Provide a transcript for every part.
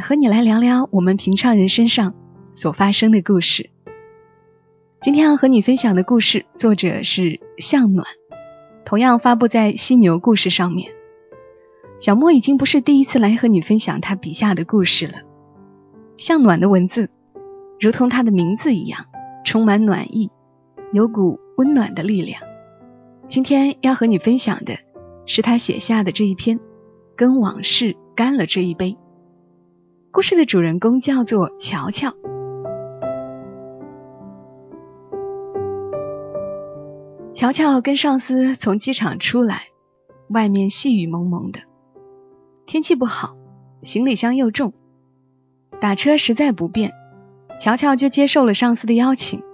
和你来聊聊我们平常人身上所发生的故事。今天要和你分享的故事，作者是向暖，同样发布在犀牛故事上面。小莫已经不是第一次来和你分享他笔下的故事了。向暖的文字，如同他的名字一样，充满暖意，有股温暖的力量。今天要和你分享的是他写下的这一篇《跟往事干了这一杯》。故事的主人公叫做乔乔。乔乔跟上司从机场出来，外面细雨蒙蒙的，天气不好，行李箱又重，打车实在不便，乔乔就接受了上司的邀请，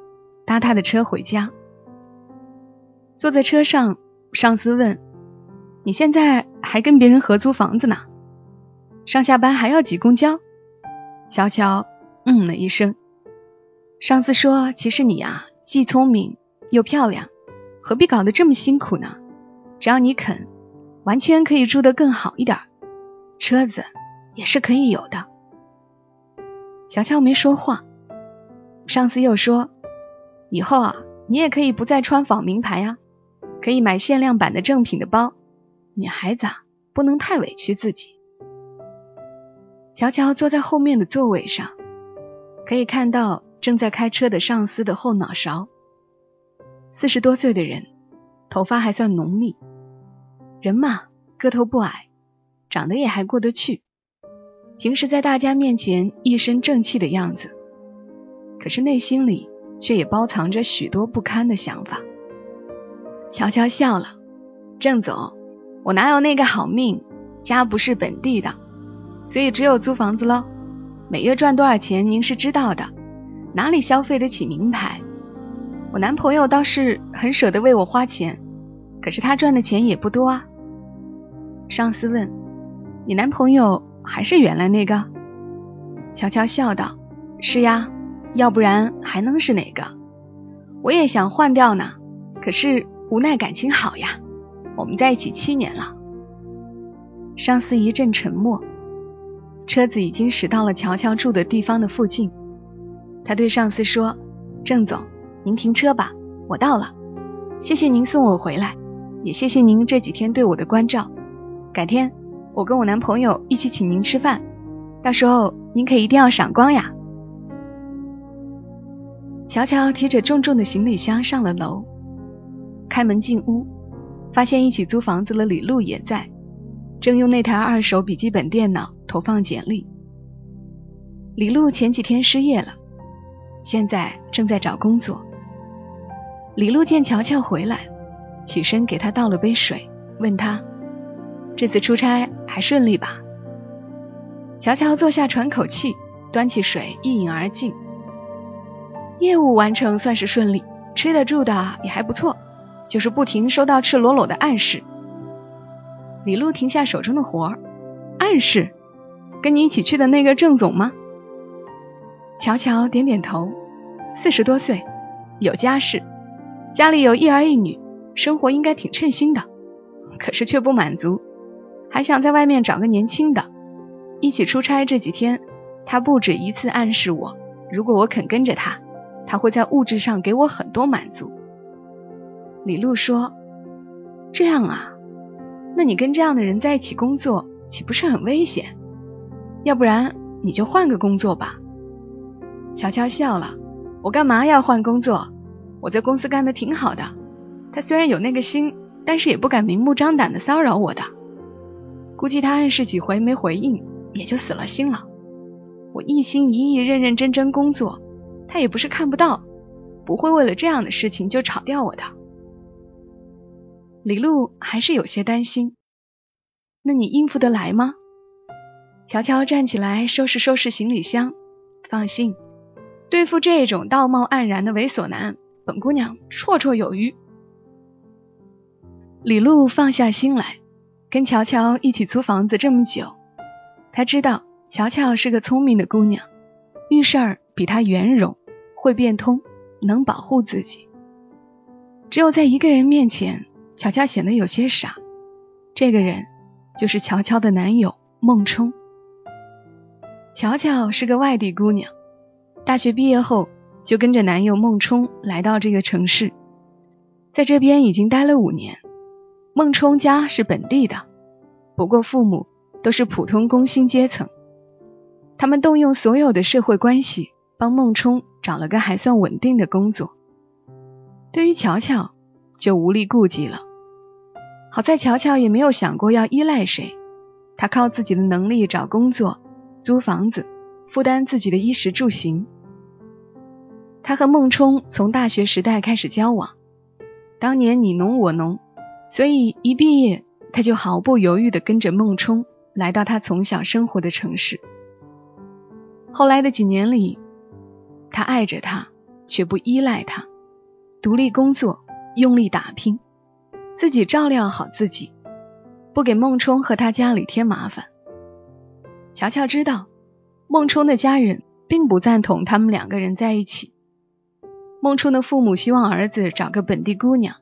搭他的车回家。坐在车上，上司问：“你现在还跟别人合租房子呢？上下班还要挤公交？”乔乔嗯了一声。上司说：“其实你啊，既聪明又漂亮，何必搞得这么辛苦呢？只要你肯，完全可以住得更好一点，车子也是可以有的。”乔乔没说话。上司又说：“以后啊，你也可以不再穿仿名牌呀。”可以买限量版的正品的包，女孩子啊不能太委屈自己。乔乔坐在后面的座位上，可以看到正在开车的上司的后脑勺。四十多岁的人，头发还算浓密，人嘛个头不矮，长得也还过得去。平时在大家面前一身正气的样子，可是内心里却也包藏着许多不堪的想法。乔乔笑了，郑总，我哪有那个好命？家不是本地的，所以只有租房子喽。每月赚多少钱您是知道的，哪里消费得起名牌？我男朋友倒是很舍得为我花钱，可是他赚的钱也不多啊。上司问：“你男朋友还是原来那个？”乔乔笑道：“是呀，要不然还能是哪个？我也想换掉呢，可是……”无奈感情好呀，我们在一起七年了。上司一阵沉默，车子已经驶到了乔乔住的地方的附近。他对上司说：“郑总，您停车吧，我到了。谢谢您送我回来，也谢谢您这几天对我的关照。改天我跟我男朋友一起请您吃饭，到时候您可一定要赏光呀。”乔乔提着重重的行李箱上了楼。开门进屋，发现一起租房子的李璐也在，正用那台二手笔记本电脑投放简历。李璐前几天失业了，现在正在找工作。李璐见乔乔回来，起身给他倒了杯水，问他：“这次出差还顺利吧？”乔乔坐下喘口气，端起水一饮而尽。业务完成算是顺利，吃的住的也还不错。就是不停收到赤裸裸的暗示。李璐停下手中的活儿，暗示，跟你一起去的那个郑总吗？乔乔点点头，四十多岁，有家室，家里有一儿一女，生活应该挺称心的，可是却不满足，还想在外面找个年轻的。一起出差这几天，他不止一次暗示我，如果我肯跟着他，他会在物质上给我很多满足。李璐说：“这样啊，那你跟这样的人在一起工作，岂不是很危险？要不然你就换个工作吧。”乔乔笑了：“我干嘛要换工作？我在公司干的挺好的。他虽然有那个心，但是也不敢明目张胆的骚扰我的。估计他暗示几回没回应，也就死了心了。我一心一意、认认真真工作，他也不是看不到，不会为了这样的事情就炒掉我的。”李璐还是有些担心，那你应付得来吗？乔乔站起来收拾收拾行李箱，放心，对付这种道貌岸然的猥琐男，本姑娘绰绰有余。李璐放下心来，跟乔乔一起租房子这么久，她知道乔乔是个聪明的姑娘，遇事儿比她圆融，会变通，能保护自己。只有在一个人面前，乔乔显得有些傻。这个人就是乔乔的男友孟冲。乔乔是个外地姑娘，大学毕业后就跟着男友孟冲来到这个城市，在这边已经待了五年。孟冲家是本地的，不过父母都是普通工薪阶层，他们动用所有的社会关系帮孟冲找了个还算稳定的工作。对于乔乔，就无力顾及了。好在乔乔也没有想过要依赖谁，她靠自己的能力找工作。租房子，负担自己的衣食住行。他和孟冲从大学时代开始交往，当年你侬我侬，所以一毕业他就毫不犹豫地跟着孟冲来到他从小生活的城市。后来的几年里，他爱着他，却不依赖他，独立工作，用力打拼，自己照料好自己，不给孟冲和他家里添麻烦。乔乔知道，孟冲的家人并不赞同他们两个人在一起。孟冲的父母希望儿子找个本地姑娘，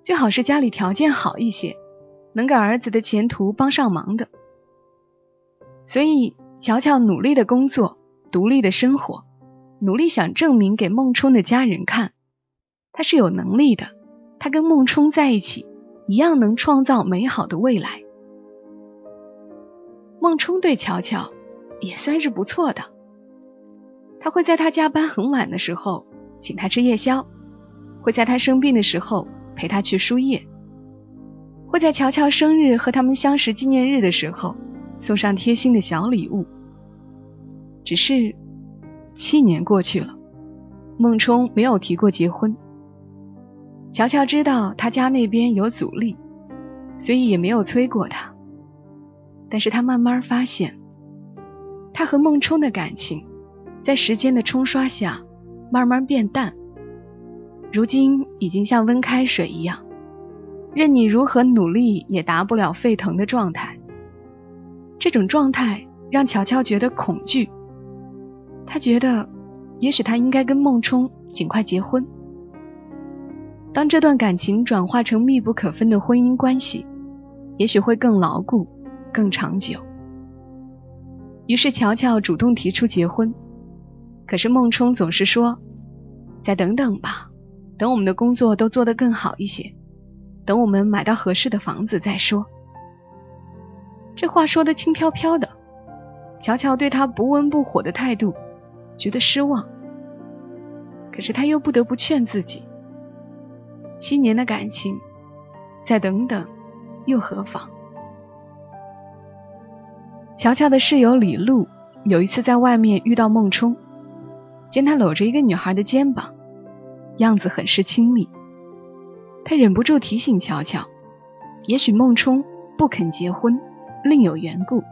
最好是家里条件好一些，能给儿子的前途帮上忙的。所以，乔乔努力的工作，独立的生活，努力想证明给孟冲的家人看，他是有能力的，他跟孟冲在一起，一样能创造美好的未来。孟冲对乔乔也算是不错的，他会在他加班很晚的时候请他吃夜宵，会在他生病的时候陪他去输液，会在乔乔生日和他们相识纪念日的时候送上贴心的小礼物。只是七年过去了，孟冲没有提过结婚。乔乔知道他家那边有阻力，所以也没有催过他。但是他慢慢发现，他和孟冲的感情，在时间的冲刷下，慢慢变淡。如今已经像温开水一样，任你如何努力也达不了沸腾的状态。这种状态让乔乔觉得恐惧。他觉得，也许他应该跟孟冲尽快结婚。当这段感情转化成密不可分的婚姻关系，也许会更牢固。更长久。于是乔乔主动提出结婚，可是孟冲总是说：“再等等吧，等我们的工作都做得更好一些，等我们买到合适的房子再说。”这话说的轻飘飘的，乔乔对他不温不火的态度觉得失望。可是他又不得不劝自己：七年的感情，再等等又何妨？乔乔的室友李璐有一次在外面遇到孟冲，见他搂着一个女孩的肩膀，样子很是亲密。他忍不住提醒乔乔，也许孟冲不肯结婚，另有缘故。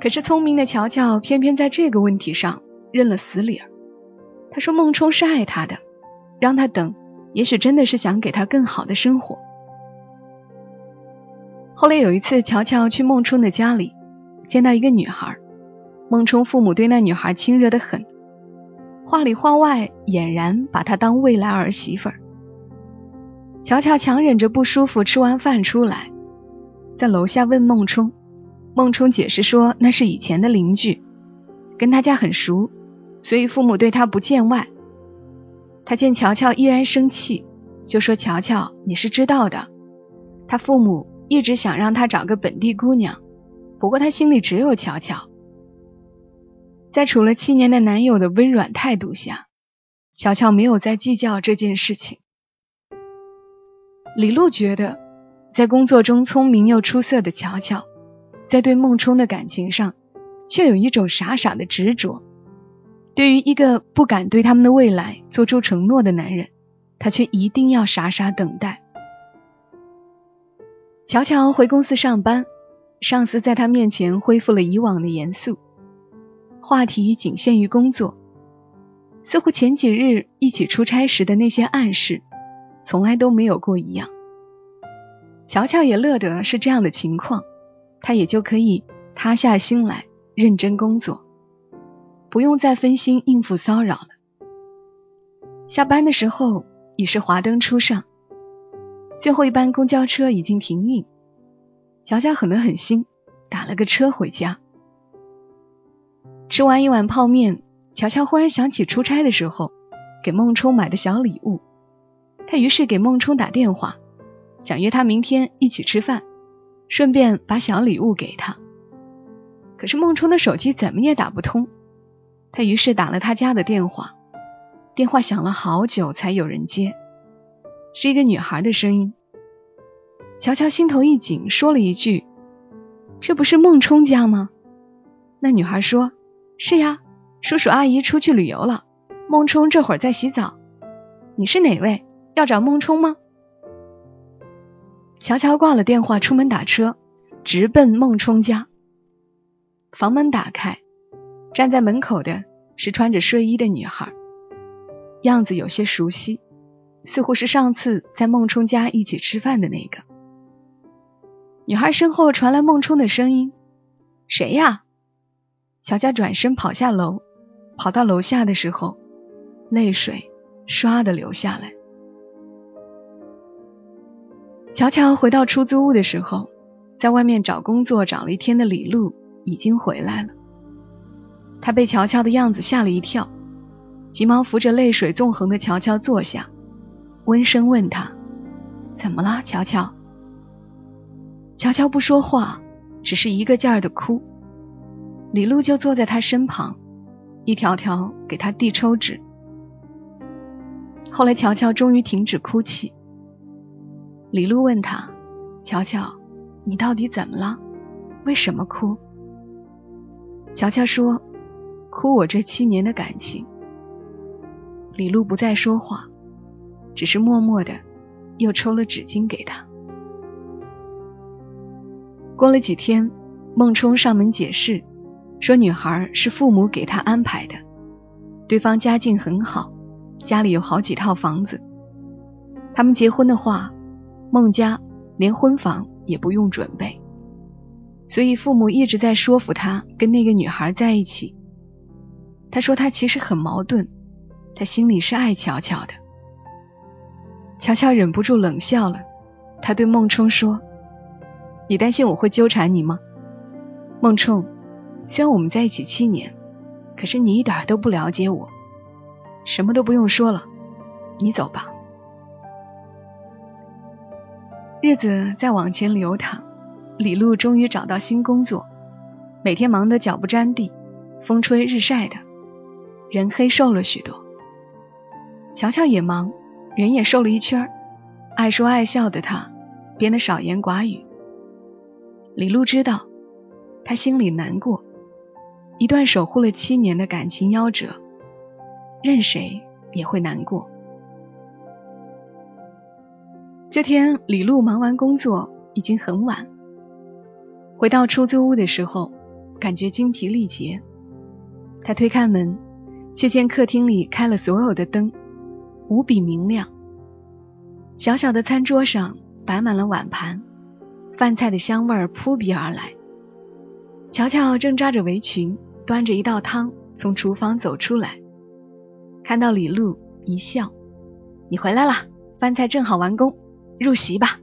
可是聪明的乔乔偏偏在这个问题上认了死理儿。他说孟冲是爱他的，让他等，也许真的是想给他更好的生活。后来有一次，乔乔去孟冲的家里。见到一个女孩，孟冲父母对那女孩亲热的很，话里话外俨然把她当未来儿媳妇儿。乔乔强忍着不舒服，吃完饭出来，在楼下问孟冲，孟冲解释说那是以前的邻居，跟他家很熟，所以父母对他不见外。他见乔乔依然生气，就说：“乔乔，你是知道的，他父母一直想让他找个本地姑娘。”不过他心里只有乔乔，在处了七年的男友的温软态度下，乔乔没有再计较这件事情。李璐觉得，在工作中聪明又出色的乔乔，在对孟冲的感情上，却有一种傻傻的执着。对于一个不敢对他们的未来做出承诺的男人，他却一定要傻傻等待。乔乔回公司上班。上司在他面前恢复了以往的严肃。话题仅限于工作，似乎前几日一起出差时的那些暗示，从来都没有过一样。乔乔也乐得是这样的情况，他也就可以塌下心来认真工作，不用再分心应付骚扰了。下班的时候已是华灯初上，最后一班公交车已经停运，乔乔狠得很心，打了个车回家。吃完一碗泡面，乔乔忽然想起出差的时候给孟冲买的小礼物，他于是给孟冲打电话，想约他明天一起吃饭，顺便把小礼物给他。可是孟冲的手机怎么也打不通，他于是打了他家的电话，电话响了好久才有人接，是一个女孩的声音。乔乔心头一紧，说了一句：“这不是孟冲家吗？”那女孩说。是呀，叔叔阿姨出去旅游了，孟冲这会儿在洗澡。你是哪位？要找孟冲吗？乔乔挂了电话，出门打车，直奔孟冲家。房门打开，站在门口的是穿着睡衣的女孩，样子有些熟悉，似乎是上次在孟冲家一起吃饭的那个。女孩身后传来孟冲的声音：“谁呀？”乔乔转身跑下楼，跑到楼下的时候，泪水唰的流下来。乔乔回到出租屋的时候，在外面找工作找了一天的李璐已经回来了。他被乔乔的样子吓了一跳，急忙扶着泪水纵横的乔乔坐下，温声问他：“怎么了，乔乔？”乔乔不说话，只是一个劲儿的哭。李璐就坐在他身旁，一条条给他递抽纸。后来，乔乔终于停止哭泣。李璐问他：“乔乔，你到底怎么了？为什么哭？”乔乔说：“哭我这七年的感情。”李璐不再说话，只是默默的又抽了纸巾给他。过了几天，孟冲上门解释。说女孩是父母给他安排的，对方家境很好，家里有好几套房子。他们结婚的话，孟家连婚房也不用准备，所以父母一直在说服他跟那个女孩在一起。他说他其实很矛盾，他心里是爱乔乔的。乔乔忍不住冷笑了，他对孟冲说：“你担心我会纠缠你吗？”孟冲。虽然我们在一起七年，可是你一点都不了解我。什么都不用说了，你走吧。日子在往前流淌，李璐终于找到新工作，每天忙得脚不沾地，风吹日晒的，人黑瘦了许多。乔乔也忙，人也瘦了一圈爱说爱笑的他变得少言寡语。李璐知道，他心里难过。一段守护了七年的感情夭折，任谁也会难过。这天，李璐忙完工作已经很晚，回到出租屋的时候，感觉精疲力竭。他推开门，却见客厅里开了所有的灯，无比明亮。小小的餐桌上摆满了碗盘，饭菜的香味儿扑鼻而来。乔乔正扎着围裙。端着一道汤从厨房走出来，看到李璐一笑：“你回来了，饭菜正好完工，入席吧。”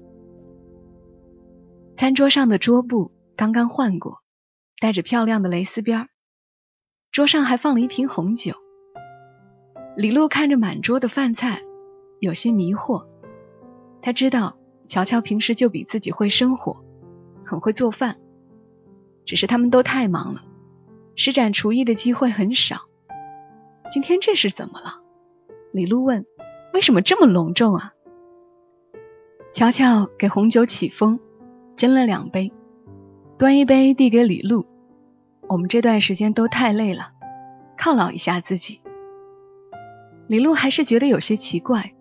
餐桌上的桌布刚刚换过，带着漂亮的蕾丝边儿桌上还放了一瓶红酒。李璐看着满桌的饭菜，有些迷惑。他知道乔乔平时就比自己会生活，很会做饭，只是他们都太忙了。施展厨艺的机会很少，今天这是怎么了？李璐问：“为什么这么隆重啊？”乔乔给红酒起封，斟了两杯，端一杯递给李璐：“我们这段时间都太累了，犒劳一下自己。”李璐还是觉得有些奇怪，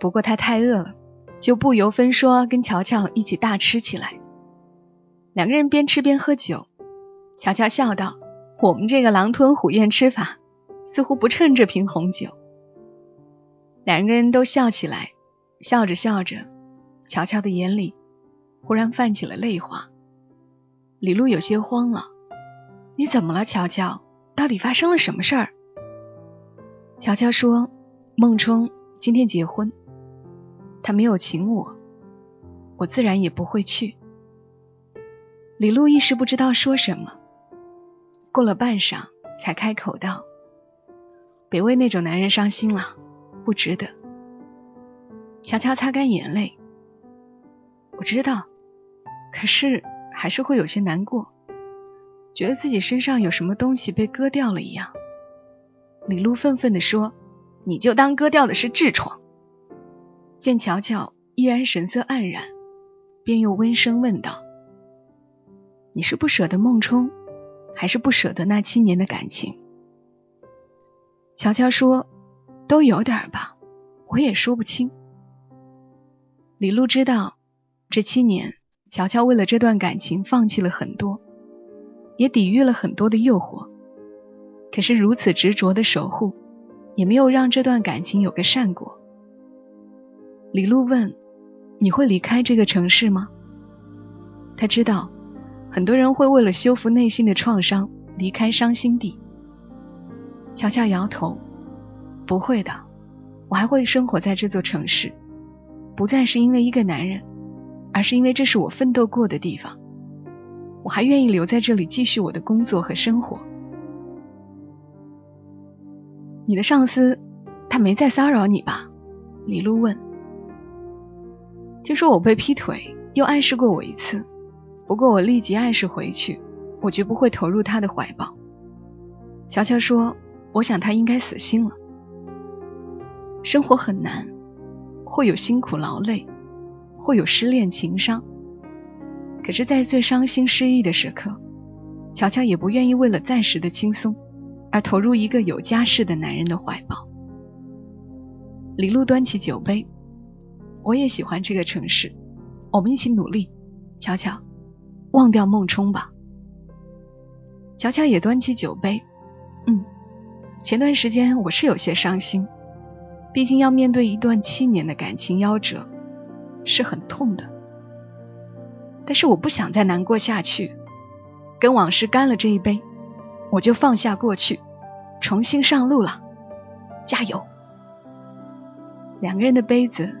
不过她太饿了，就不由分说跟乔乔一起大吃起来。两个人边吃边喝酒，乔乔笑道。我们这个狼吞虎咽吃法，似乎不衬这瓶红酒。两个人都笑起来，笑着笑着，乔乔的眼里忽然泛起了泪花。李璐有些慌了：“你怎么了，乔乔？到底发生了什么事儿？”乔乔说：“孟冲今天结婚，他没有请我，我自然也不会去。”李璐一时不知道说什么，过了半晌才开口道：“别为那种男人伤心了，不值得。”悄悄擦干眼泪：“我知道，可是还是会有些难过，觉得自己身上有什么东西被割掉了一样。”李璐愤愤地说：“你就当割掉的是痔疮。”见乔乔依然神色黯然，便又温声问道：“你是不舍得孟冲，还是不舍得那七年的感情？”乔乔说：“都有点吧，我也说不清。”李璐知道，这七年乔乔为了这段感情放弃了很多，也抵御了很多的诱惑。可是如此执着的守护，也没有让这段感情有个善果。李璐问：“你会离开这个城市吗？”他知道，很多人会为了修复内心的创伤离开伤心地。乔乔摇头：“不会的，我还会生活在这座城市，不再是因为一个男人，而是因为这是我奋斗过的地方。我还愿意留在这里继续我的工作和生活。”你的上司，他没再骚扰你吧？李璐问。听说我被劈腿，又暗示过我一次，不过我立即暗示回去，我绝不会投入他的怀抱。乔乔说：“我想他应该死心了。生活很难，会有辛苦劳累，会有失恋情伤。可是，在最伤心失意的时刻，乔乔也不愿意为了暂时的轻松。”而投入一个有家室的男人的怀抱。李璐端起酒杯，我也喜欢这个城市，我们一起努力。乔乔，忘掉孟冲吧。乔乔也端起酒杯，嗯，前段时间我是有些伤心，毕竟要面对一段七年的感情夭折，是很痛的。但是我不想再难过下去，跟往事干了这一杯。我就放下过去，重新上路了，加油！两个人的杯子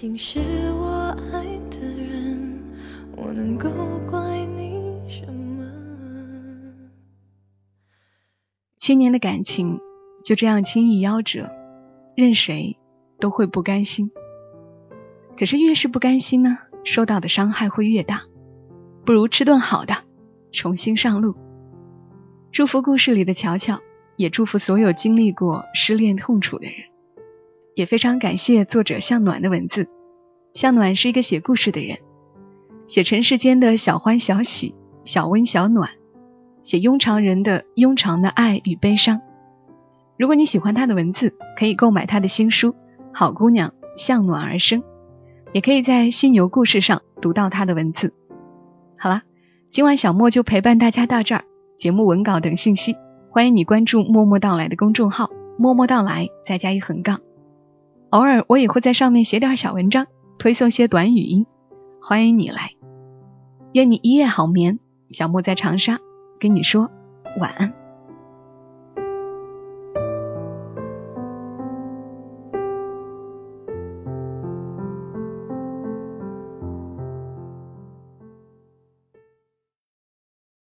竟是我爱的人，我能够怪你什么？七年的感情就这样轻易夭折，任谁都会不甘心。可是越是不甘心呢，受到的伤害会越大。不如吃顿好的。重新上路，祝福故事里的乔乔，也祝福所有经历过失恋痛楚的人。也非常感谢作者向暖的文字。向暖是一个写故事的人，写尘世间的小欢小喜、小温小暖，写庸常人的庸常的爱与悲伤。如果你喜欢他的文字，可以购买他的新书《好姑娘向暖而生》，也可以在犀牛故事上读到他的文字。好了。今晚小莫就陪伴大家到这儿。节目文稿等信息，欢迎你关注“默默到来”的公众号，“默默到来”再加一横杠。偶尔我也会在上面写点小文章，推送些短语音，欢迎你来。愿你一夜好眠。小莫在长沙跟你说晚安。